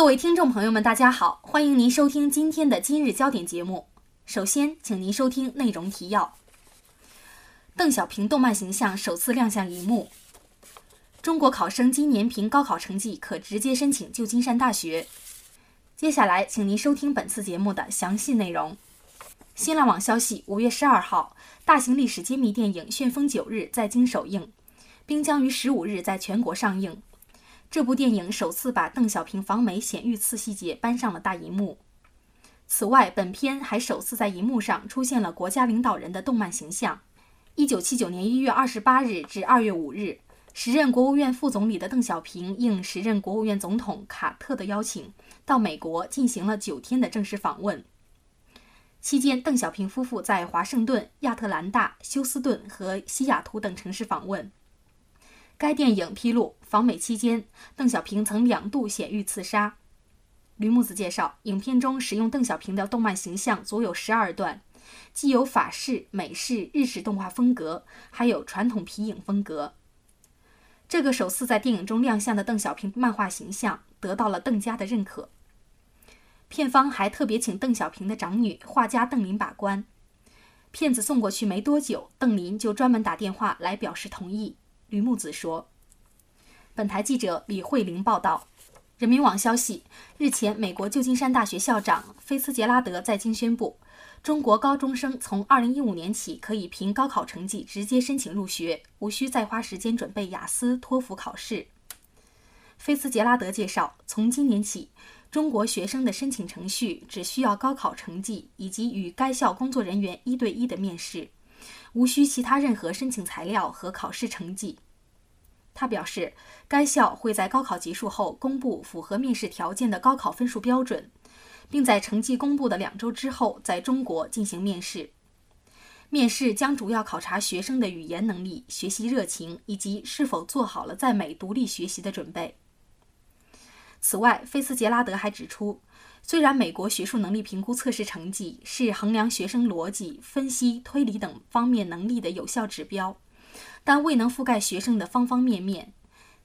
各位听众朋友们，大家好，欢迎您收听今天的今日焦点节目。首先，请您收听内容提要：邓小平动漫形象首次亮相荧幕。中国考生今年凭高考成绩可直接申请旧金山大学。接下来，请您收听本次节目的详细内容。新浪网消息，五月十二号，大型历史揭秘电影《旋风九日》在京首映，并将于十五日在全国上映。这部电影首次把邓小平访美显遇刺细节搬上了大荧幕。此外，本片还首次在荧幕上出现了国家领导人的动漫形象。一九七九年一月二十八日至二月五日，时任国务院副总理的邓小平应时任国务院总统卡特的邀请，到美国进行了九天的正式访问。期间，邓小平夫妇在华盛顿、亚特兰大、休斯顿和西雅图等城市访问。该电影披露，访美期间，邓小平曾两度险遇刺杀。吕木子介绍，影片中使用邓小平的动漫形象足有十二段，既有法式、美式、日式动画风格，还有传统皮影风格。这个首次在电影中亮相的邓小平漫画形象得到了邓家的认可。片方还特别请邓小平的长女画家邓琳把关。片子送过去没多久，邓琳就专门打电话来表示同意。吕木子说：“本台记者李慧玲报道。人民网消息，日前，美国旧金山大学校长菲茨杰拉德在京宣布，中国高中生从2015年起可以凭高考成绩直接申请入学，无需再花时间准备雅思、托福考试。菲茨杰拉德介绍，从今年起。”中国学生的申请程序只需要高考成绩以及与该校工作人员一对一的面试，无需其他任何申请材料和考试成绩。他表示，该校会在高考结束后公布符合面试条件的高考分数标准，并在成绩公布的两周之后在中国进行面试。面试将主要考察学生的语言能力、学习热情以及是否做好了在美独立学习的准备。此外，菲斯杰拉德还指出，虽然美国学术能力评估测试成绩是衡量学生逻辑、分析、推理等方面能力的有效指标，但未能覆盖学生的方方面面。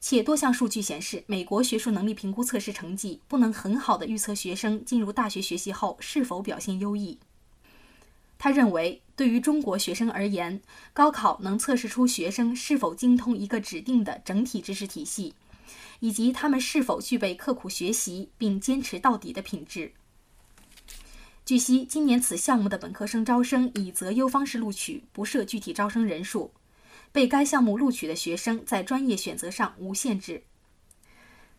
且多项数据显示，美国学术能力评估测试成绩不能很好的预测学生进入大学学习后是否表现优异。他认为，对于中国学生而言，高考能测试出学生是否精通一个指定的整体知识体系。以及他们是否具备刻苦学习并坚持到底的品质。据悉，今年此项目的本科生招生以择优方式录取，不设具体招生人数。被该项目录取的学生在专业选择上无限制。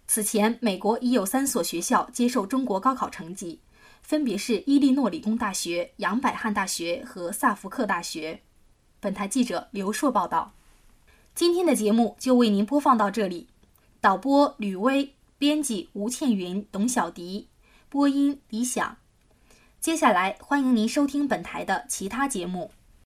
此前，美国已有三所学校接受中国高考成绩，分别是伊利诺理工大学、杨百翰大学和萨福克大学。本台记者刘硕报道。今天的节目就为您播放到这里。导播吕薇，编辑吴倩云、董小迪，播音李想。接下来欢迎您收听本台的其他节目。